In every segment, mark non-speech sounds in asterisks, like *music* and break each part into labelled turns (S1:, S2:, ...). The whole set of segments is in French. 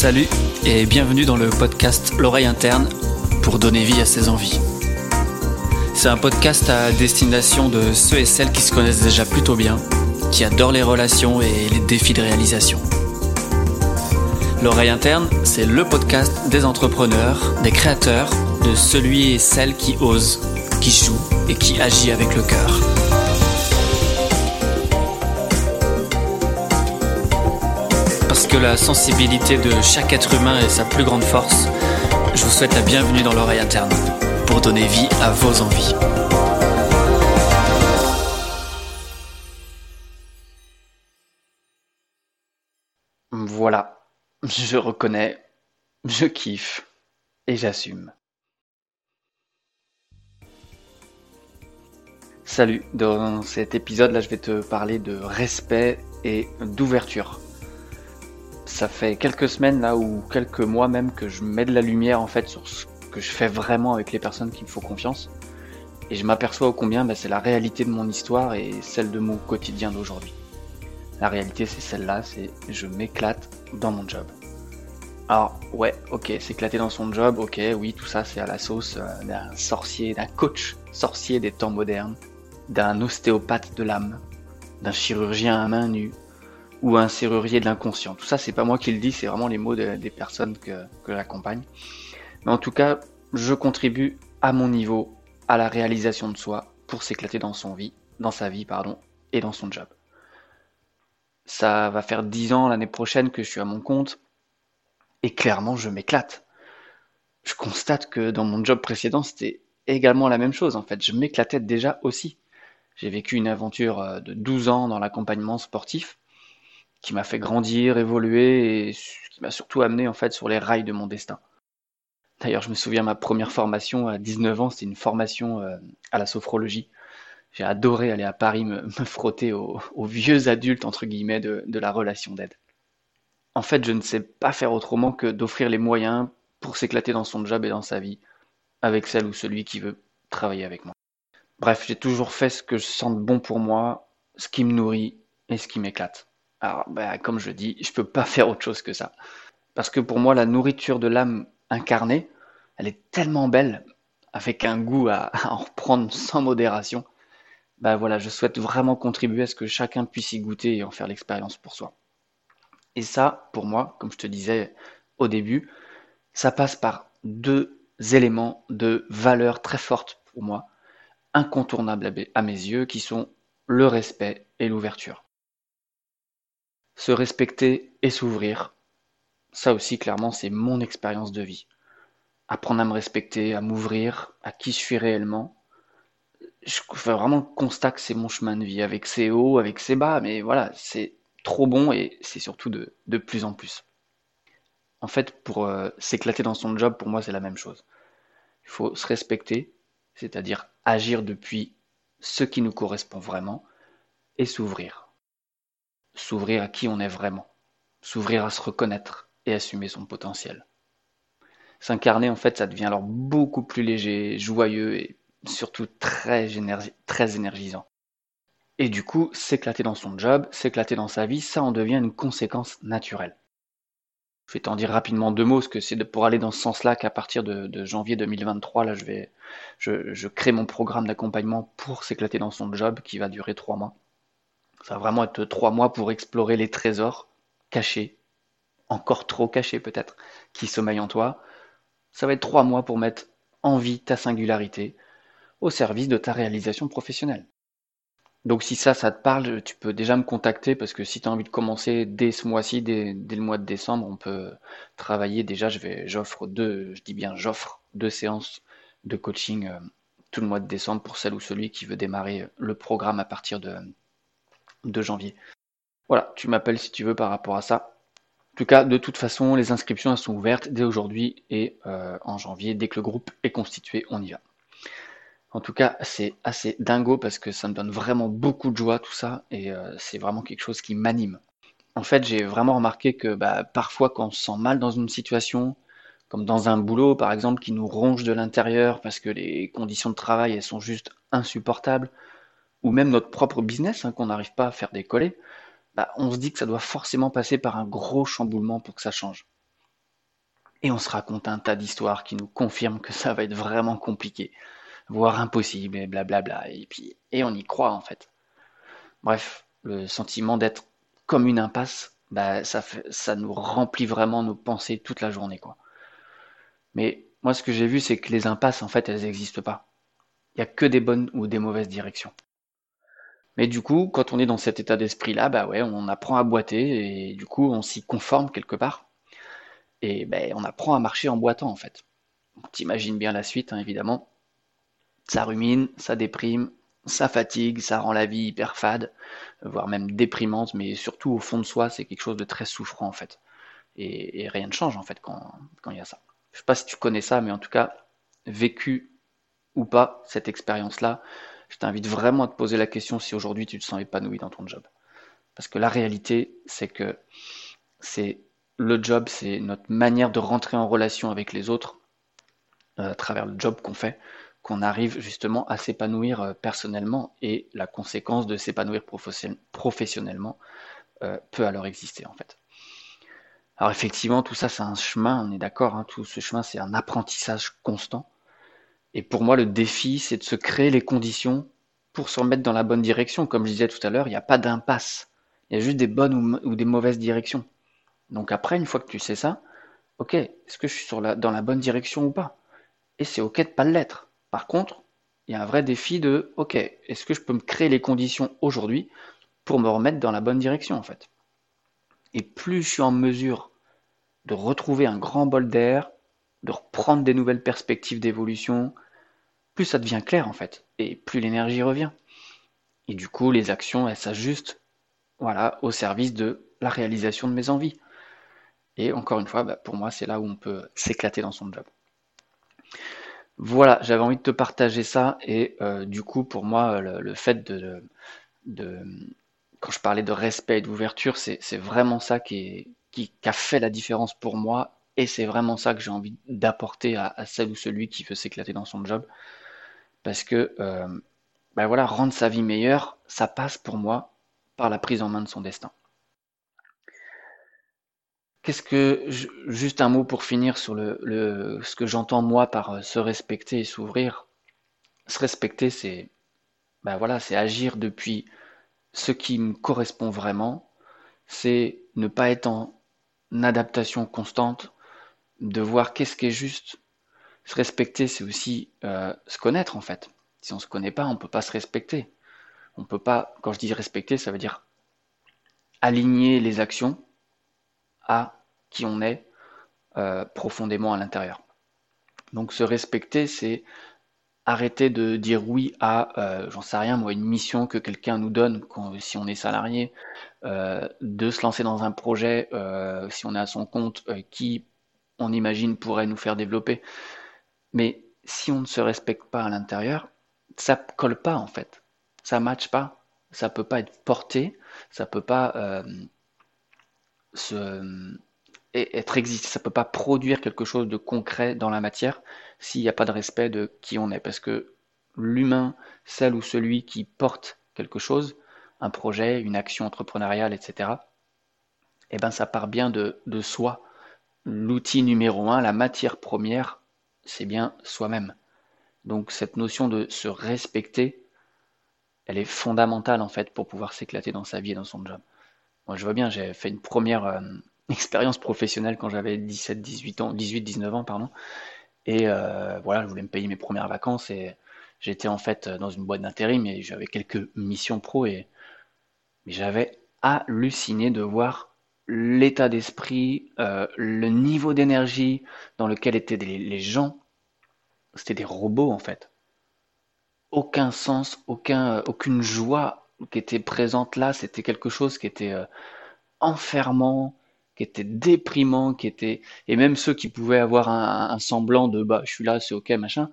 S1: Salut et bienvenue dans le podcast L'oreille interne pour donner vie à ses envies. C'est un podcast à destination de ceux et celles qui se connaissent déjà plutôt bien, qui adorent les relations et les défis de réalisation. L'oreille interne, c'est le podcast des entrepreneurs, des créateurs, de celui et celle qui ose, qui joue et qui agit avec le cœur. Que la sensibilité de chaque être humain est sa plus grande force, je vous souhaite la bienvenue dans l'oreille interne pour donner vie à vos envies. Voilà, je reconnais, je kiffe et j'assume. Salut, dans cet épisode là je vais te parler de respect et d'ouverture. Ça fait quelques semaines là ou quelques mois même que je mets de la lumière en fait sur ce que je fais vraiment avec les personnes qui me font confiance. Et je m'aperçois au combien bah, c'est la réalité de mon histoire et celle de mon quotidien d'aujourd'hui. La réalité c'est celle-là, c'est je m'éclate dans mon job. Alors ouais, ok, s'éclater dans son job, ok, oui, tout ça c'est à la sauce euh, d'un sorcier, d'un coach sorcier des temps modernes d'un ostéopathe de l'âme, d'un chirurgien à main nue, ou un serrurier de l'inconscient. Tout ça, c'est pas moi qui le dis, c'est vraiment les mots des personnes que, que j'accompagne. Mais en tout cas, je contribue à mon niveau à la réalisation de soi pour s'éclater dans son vie, dans sa vie, pardon, et dans son job. Ça va faire dix ans l'année prochaine que je suis à mon compte, et clairement, je m'éclate. Je constate que dans mon job précédent, c'était également la même chose en fait. Je m'éclatais déjà aussi. J'ai vécu une aventure euh, de 12 ans dans l'accompagnement sportif qui m'a fait grandir, évoluer et qui m'a surtout amené en fait sur les rails de mon destin. D'ailleurs, je me souviens ma première formation à 19 ans, c'était une formation euh, à la sophrologie. J'ai adoré aller à Paris me, *laughs* frotter aux, vieux adultes entre guillemets de, de la relation d'aide. En fait, je ne sais pas faire autrement que d'offrir les moyens pour s'éclater dans son job et dans sa vie avec celle ou celui qui veut travailler avec moi. Bref, j'ai toujours fait ce que je sens bon pour moi, ce qui me nourrit et ce qui m'éclate. Alors, bah, comme je dis, je peux pas faire autre chose que ça. Parce que pour moi, la nourriture de l'âme incarnée, elle est tellement belle, avec un goût *laughs* à, en reprendre sans modération. Bah voilà, je souhaite vraiment contribuer à ce que chacun puisse y goûter et en faire l'expérience pour soi. Et ça, pour moi, comme je te disais au début, ça passe par deux éléments de valeur très forte pour moi incontournables à mes yeux qui sont le respect et l'ouverture. Se respecter et s'ouvrir, ça aussi clairement c'est mon expérience de vie. Apprendre à me respecter, à m'ouvrir, à qui je suis réellement. Je fais vraiment constat que c'est mon chemin de vie, avec ses hauts, avec ses bas, mais voilà, c'est trop bon et c'est surtout de, de, plus en plus. En fait, pour euh, s'éclater dans son job, pour moi c'est la même chose. Il faut se respecter, c'est-à-dire agir depuis ce qui nous correspond vraiment, et s'ouvrir. S'ouvrir à qui on est vraiment, s'ouvrir à se reconnaître et assumer son potentiel. S'incarner, en fait, ça devient alors beaucoup plus léger, joyeux et surtout très, énergisant. Et du coup, s'éclater dans son job, s'éclater dans sa vie, ça en devient une conséquence naturelle. Je vais t'en dire rapidement deux mots, parce que c'est pour aller dans ce sens-là qu'à partir de, janvier 2023, là, je vais, je, crée mon programme d'accompagnement pour s'éclater dans son job, qui va durer trois mois. Ça va vraiment être trois mois pour explorer les trésors cachés, encore trop cachés peut-être, qui sommeillent en toi. Ça va être trois mois pour mettre en vie ta singularité au service de ta réalisation professionnelle. Donc si ça, ça te parle, tu peux déjà me contacter parce que si tu as envie de commencer dès ce mois-ci, dès, le mois de décembre, on peut travailler. Déjà, j'offre deux, je dis bien j'offre deux séances de coaching euh, tout le mois de décembre pour celle ou celui qui veut démarrer le programme à partir de, de janvier. Voilà, tu m'appelles si tu veux par rapport à ça. En tout cas, de toute façon, les inscriptions elles sont ouvertes dès aujourd'hui et euh, en janvier, dès que le groupe est constitué, on y va. En tout cas, c'est assez dingo parce que ça me donne vraiment beaucoup de joie tout ça et euh, c'est vraiment quelque chose qui m'anime. En fait, j'ai vraiment remarqué que bah, parfois quand on se sent mal dans une situation, comme dans un boulot par exemple qui nous ronge de l'intérieur parce que les conditions de travail elles sont juste insupportables, ou même notre propre business hein, qu'on n'arrive pas à faire décoller, bah, on se dit que ça doit forcément passer par un gros chamboulement pour que ça change. Et on se raconte un tas d'histoires qui nous confirment que ça va être vraiment compliqué, voire impossible, et blablabla. Et puis, et on y croit en fait. Bref, le sentiment d'être comme une impasse, bah, ça, nous remplit vraiment nos pensées toute la journée. Mais moi, ce que j'ai vu, c'est que les impasses, en fait, elles n'existent pas. Il n'y a que des bonnes ou des mauvaises directions. Mais du coup, quand on est dans cet état d'esprit-là, bah ouais, on apprend à boiter et du coup, on s'y conforme quelque part. Et ben, on apprend à marcher en boitant, en fait. On t'imagine bien la suite, hein, évidemment. Ça rumine, ça déprime, ça fatigue, ça rend la vie hyper fade, voire même déprimante, mais surtout au fond de soi, c'est quelque chose de très souffrant, en fait. Et, rien ne change, en fait, quand il y a ça. Je sais pas si tu connais ça, mais en tout cas, vécu ou pas cette expérience-là, je t'invite vraiment à te poser la question si aujourd'hui tu te sens épanoui dans ton job. Parce que la réalité, c'est que c'est le job, c'est notre manière de rentrer en relation avec les autres euh, à travers le job qu'on fait, qu'on arrive justement à s'épanouir euh, personnellement et la conséquence de s'épanouir professionnellement euh, peut alors exister en fait. Alors effectivement, tout ça, c'est un chemin, on est d'accord, hein, tout ce chemin, c'est un apprentissage constant. Et pour moi, le défi, c'est de se créer les conditions pour se remettre dans la bonne direction. Comme je disais tout à l'heure, il n'y a pas d'impasse. Il y a juste des bonnes ou, des mauvaises directions. Donc après, une fois que tu sais ça, ok, est-ce que je suis dans la bonne direction ou pas? Et c'est ok de pas l'être. Par contre, il y a un vrai défi de, ok, est-ce que je peux me créer les conditions aujourd'hui pour me remettre dans la bonne direction en fait? Et plus je suis en mesure de retrouver un grand bol d'air, de reprendre des nouvelles perspectives d'évolution, plus ça devient clair en fait, et plus l'énergie revient. Et du coup, les actions, elles s'ajustent voilà, au service de la réalisation de mes envies. Et encore une fois, bah, pour moi, c'est là où on peut s'éclater dans son job. Voilà, j'avais envie de te partager ça, et euh, du coup, pour moi, le, fait de, quand je parlais de respect et d'ouverture, c'est vraiment ça qui, a fait la différence pour moi. Et c'est vraiment ça que j'ai envie d'apporter à, celle ou celui qui veut s'éclater dans son job. Parce que, euh, ben voilà, rendre sa vie meilleure, ça passe pour moi par la prise en main de son destin. Qu'est-ce que, juste un mot pour finir sur le, ce que j'entends moi par euh, se respecter et s'ouvrir. Se respecter, c'est, ben voilà, c'est agir depuis ce qui me correspond vraiment. C'est ne pas être en adaptation constante, de voir qu'est-ce qui est juste. Se respecter, c'est aussi euh, se connaître en fait. Si on se connaît pas, on peut pas se respecter. On peut pas, quand je dis respecter, ça veut dire aligner les actions à qui on est euh, profondément à l'intérieur. Donc se respecter, c'est arrêter de dire oui à, euh, j'en sais rien, moi, une mission que quelqu'un nous donne quand, si on est salarié, de se lancer dans un projet, si on est à son compte, qui, on imagine, pourrait nous faire développer. Mais si on ne se respecte pas à l'intérieur, ça colle pas en fait. Ça matche pas. Ça peut pas être porté. Ça peut pas se être existé. Ça peut pas produire quelque chose de concret dans la matière s'il n'y a pas de respect de qui on est. Parce que l'humain, celle ou celui qui porte quelque chose, un projet, une action entrepreneuriale, etc., eh ben ça part bien de soi. L'outil numéro un, la matière première, c'est bien soi-même. Donc cette notion de se respecter, elle est fondamentale en fait pour pouvoir s'éclater dans sa vie et dans son job. Moi je vois bien, j'ai fait une première euh, *laughs* expérience professionnelle quand j'avais 17, 18 ans, 18, 19 ans, pardon. Et euh, voilà, je voulais me payer mes premières vacances et j'étais en fait dans une boîte d'intérim et j'avais quelques missions pro et j'avais halluciné de voir l'état d'esprit, euh, le niveau d'énergie dans lequel étaient les, gens. C'était des robots en fait. Aucun sens, aucun, aucune joie qui était présente là. C'était quelque chose qui était euh, enfermant, qui était déprimant, qui était et même ceux qui pouvaient avoir un, semblant de bah je suis là, c'est ok machin.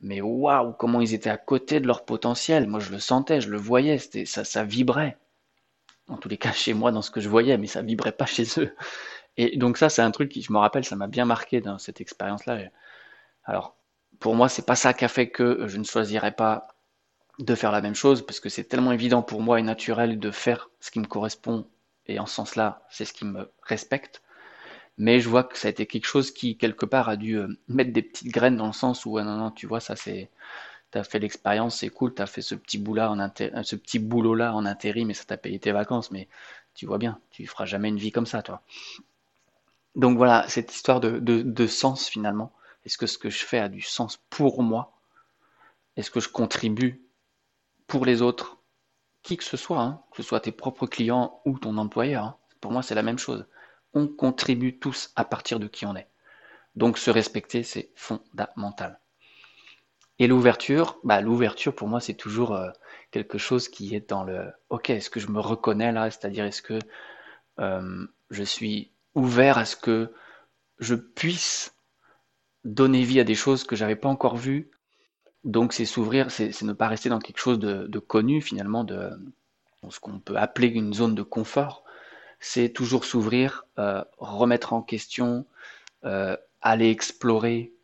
S1: Mais waouh, comment ils étaient à côté de leur potentiel. Moi je le sentais, je le voyais, ça, ça vibrait. En tous les cas chez moi dans ce que je voyais, mais ça vibrait pas *laughs* chez eux. Et donc ça c'est un truc qui je me rappelle, ça m'a bien marqué dans cette expérience-là. Alors pour moi c'est pas ça qui a fait que je ne choisirais pas de faire la même chose parce que c'est tellement évident pour moi et naturel de faire ce qui me correspond et en ce sens-là, c'est ce qui me respecte. mais je vois que ça a été quelque chose qui, quelque part, a dû euh, mettre des petites graines dans le sens où, non, non, tu vois, ça c'est, t'as fait l'expérience, c'est cool, fait ce petit boulot-là en ce petit boulot-là en intérim, mais ça t'a payé tes vacances, mais tu vois bien, tu feras jamais une vie comme ça, toi. Donc voilà, cette histoire de, de sens finalement. Est-ce que ce que je fais a du sens pour moi? Est-ce que je contribue pour les autres? Qui que ce soit, hein, que ce soit tes propres clients ou ton employeur. Hein. Pour moi, c'est la même chose. On contribue tous à partir de qui on est. Donc se respecter, c'est fondamental. Et l'ouverture, bah, l'ouverture pour moi c'est toujours euh, quelque chose qui est dans le OK, est-ce que je me reconnais là? C'est-à-dire est-ce que euh, je suis ouvert à ce que je puisse donner vie à des choses que j'avais pas encore vues? Donc c'est s'ouvrir, c'est ne pas rester dans quelque chose de, connu finalement, de ce qu'on peut appeler une zone de confort. C'est toujours s'ouvrir, euh, remettre en question, aller explorer,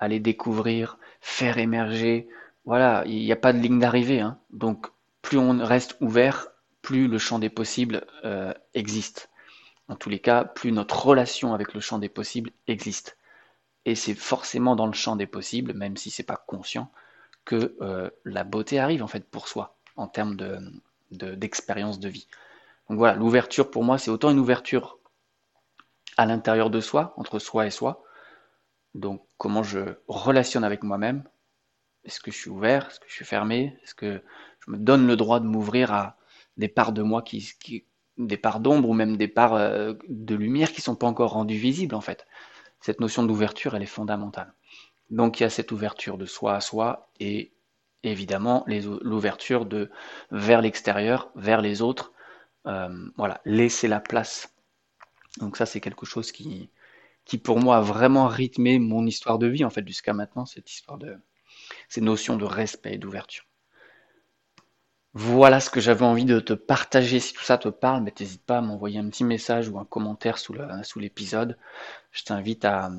S1: aller découvrir, faire émerger. Voilà, il n'y a pas de ligne d'arrivée. Hein. Donc plus on reste ouvert, plus le champ des possibles euh, existe. En tous les cas, plus notre relation avec le champ des possibles existe. Et c'est forcément dans le champ des possibles, même si c'est pas conscient, que euh, la beauté arrive en fait pour soi en termes de, d'expérience de, vie. Donc voilà, l'ouverture pour moi, c'est autant une ouverture à l'intérieur de soi, entre soi et soi. Donc comment je relationne avec moi-même. Est-ce que je suis ouvert? Est-ce que je suis fermé? Est-ce que je me donne le droit de m'ouvrir à des parts de moi qui, des parts d'ombre ou même des parts euh, de lumière qui sont pas encore rendues visibles en fait? Cette notion d'ouverture, elle est fondamentale. Donc il y a cette ouverture de soi à soi et évidemment l'ouverture de vers l'extérieur, vers les autres. Euh, voilà, laisser la place. Donc ça c'est quelque chose qui, qui pour moi a vraiment rythmé mon histoire de vie en fait jusqu'à maintenant, cette histoire de ces notions de respect et d'ouverture. Voilà ce que j'avais envie de te partager. Si tout ça te parle, mais n'hésite pas à m'envoyer un petit message ou un commentaire sous l'épisode. Je t'invite à.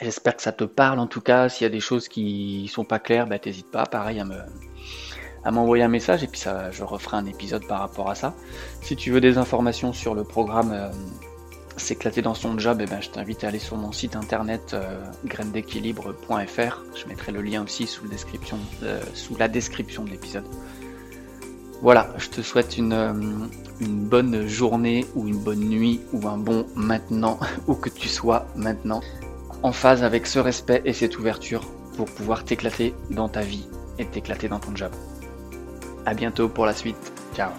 S1: J'espère que ça te parle en tout cas. S'il y a des choses qui sont pas claires, bah, n'hésite pas, pareil, à me à m'envoyer un message et puis ça, je referai un épisode par rapport à ça. Si tu veux des informations sur le programme euh, S'éclater dans son job, eh ben, je t'invite à aller sur mon site internet euh, Je mettrai le lien aussi euh, sous la description de l'épisode. Voilà, je te souhaite euh, une, bonne journée ou une bonne nuit ou un bon maintenant, *laughs* où que tu sois maintenant, en phase avec ce respect et cette ouverture pour pouvoir t'éclater dans ta vie et t'éclater dans ton job. A bientôt pour la suite. Ciao